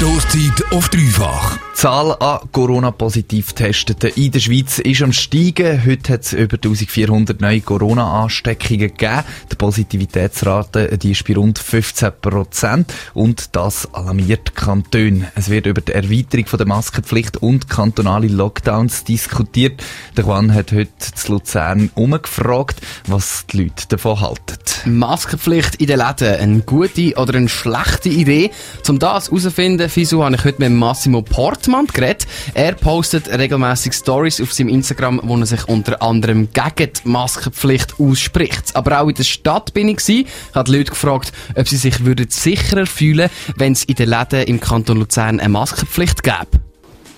Stoßzeit auf dreifach. Die Zahl an Corona-positiv-Testeten in der Schweiz ist am steigen. Heute hat es über 1400 neue Corona-Ansteckungen gegeben. Die Positivitätsrate die ist bei rund 15 Prozent und das alarmiert Kantone. Es wird über die Erweiterung der Maskenpflicht und kantonale Lockdowns diskutiert. Der Juan hat heute zu Luzern umgefragt, was die Leute davon halten. Maskenpflicht in den Läden, eine gute oder eine schlechte Idee? Um das herauszufinden, Fisu, habe ich heute mit Massimo Portmann geredet. Er postet regelmäßig Stories auf seinem Instagram, wo er sich unter anderem gegen die Maskenpflicht ausspricht. Aber auch in der Stadt bin ich gewesen, habe die Leute gefragt, ob sie sich würden sicherer fühlen, wenn es in den Läden im Kanton Luzern eine Maskenpflicht gäbe.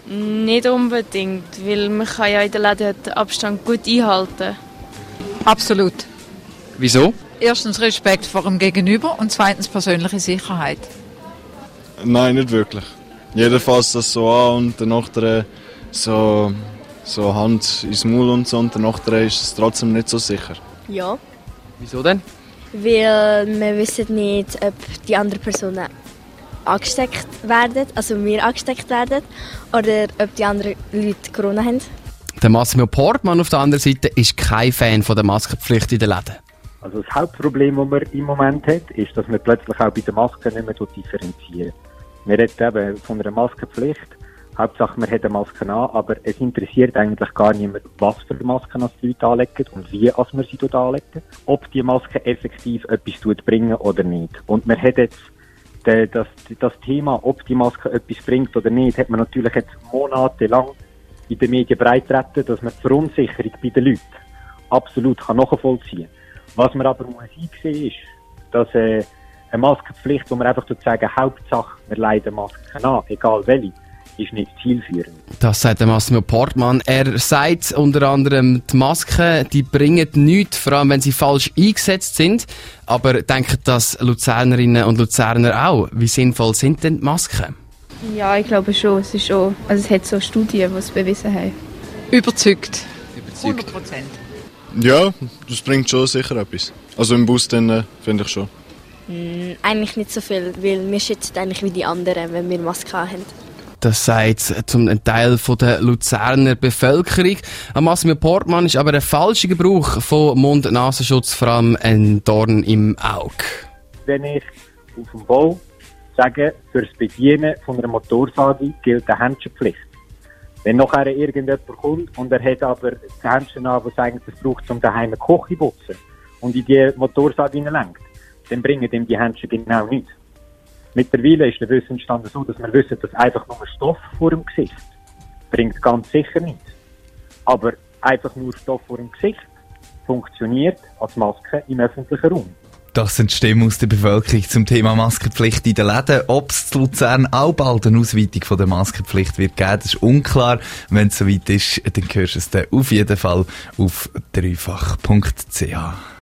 Nicht unbedingt, weil man kann ja in den Läden den Abstand gut einhalten. Absolut. Wieso? Erstens Respekt vor dem Gegenüber und zweitens persönliche Sicherheit. Nein, nicht wirklich. Jeder fasst das so an und der andere so, so Hand ins Maul und so und der andere ist es trotzdem nicht so sicher. Ja, Wieso denn? weil wir wissen nicht, ob die anderen Personen angesteckt werden, also wir angesteckt werden, oder ob die anderen Leute Corona haben. Der Massimo Portmann auf der anderen Seite ist kein Fan von der Maskenpflicht in den Läden. Also das Hauptproblem, das man im Moment hat, ist, dass man plötzlich auch bei den Masken nicht mehr differenzieren Wir reden eben von einer Maskenpflicht. Hauptsache, man hat eine Maske an, aber es interessiert eigentlich gar niemand, was für Masken die Leute anlegen und wie man sie dort anlegen. Ob die Maske effektiv etwas bringen oder nicht. Und man hat jetzt de, das, das Thema, ob die Maske etwas bringt oder nicht, hat man natürlich jetzt monatelang in den Medien breittreten, dass man die Verunsicherung bei den Leuten absolut nachvollziehen kann. Was man aber muss einsehen ist, dass äh, eine Maskenpflicht, wo man einfach sagen, Hauptsache, wir leiden Masken an, egal welche, ist nicht zielführend. Das sagt der Massimo Portmann. Er sagt unter anderem, die Masken, die bringen nichts, vor allem wenn sie falsch eingesetzt sind. Aber denken das Luzernerinnen und Luzerner auch? Wie sinnvoll sind denn die Masken? Ja, ich glaube schon. Es, ist schon, also es hat so Studien, die es bewiesen haben. Überzeugt. 100 Prozent. Ja, das bringt schon sicher etwas. Also im Bus dann äh, finde ich schon. Hm, eigentlich nicht so viel, weil wir schützen eigentlich wie die anderen, wenn wir Maske haben. Das sagt zum Teil von der Luzerner Bevölkerung. Am Massimo Portmann ist aber ein falscher Gebrauch von Mund-Nasenschutz vor allem ein Dorn im Auge. Wenn ich auf dem Bau sage, für das Bedienen von einer Motorsage gilt eine Händchenpflicht. Wenn nachher irgendjemand kommt und er hat aber die Händchen an, was eigentlich das braucht, um daheim eine Küche zu putzen und in die Motorsage hineinlenkt, dann bringen ihm die Händchen genau nichts. Mittlerweile ist der Wissensstand so, dass wir wissen, dass einfach nur Stoff vor dem Gesicht bringt ganz sicher nichts. Aber einfach nur Stoff vor dem Gesicht funktioniert als Maske im öffentlichen Raum. Das sind Stimmen aus der Bevölkerung zum Thema Maskenpflicht in den Läden. Ob es zu Luzern auch bald eine Ausweitung von der Maskenpflicht wird geben, das ist unklar. Wenn es soweit ist, dann hörst du es dann auf jeden Fall auf dreifach.ch.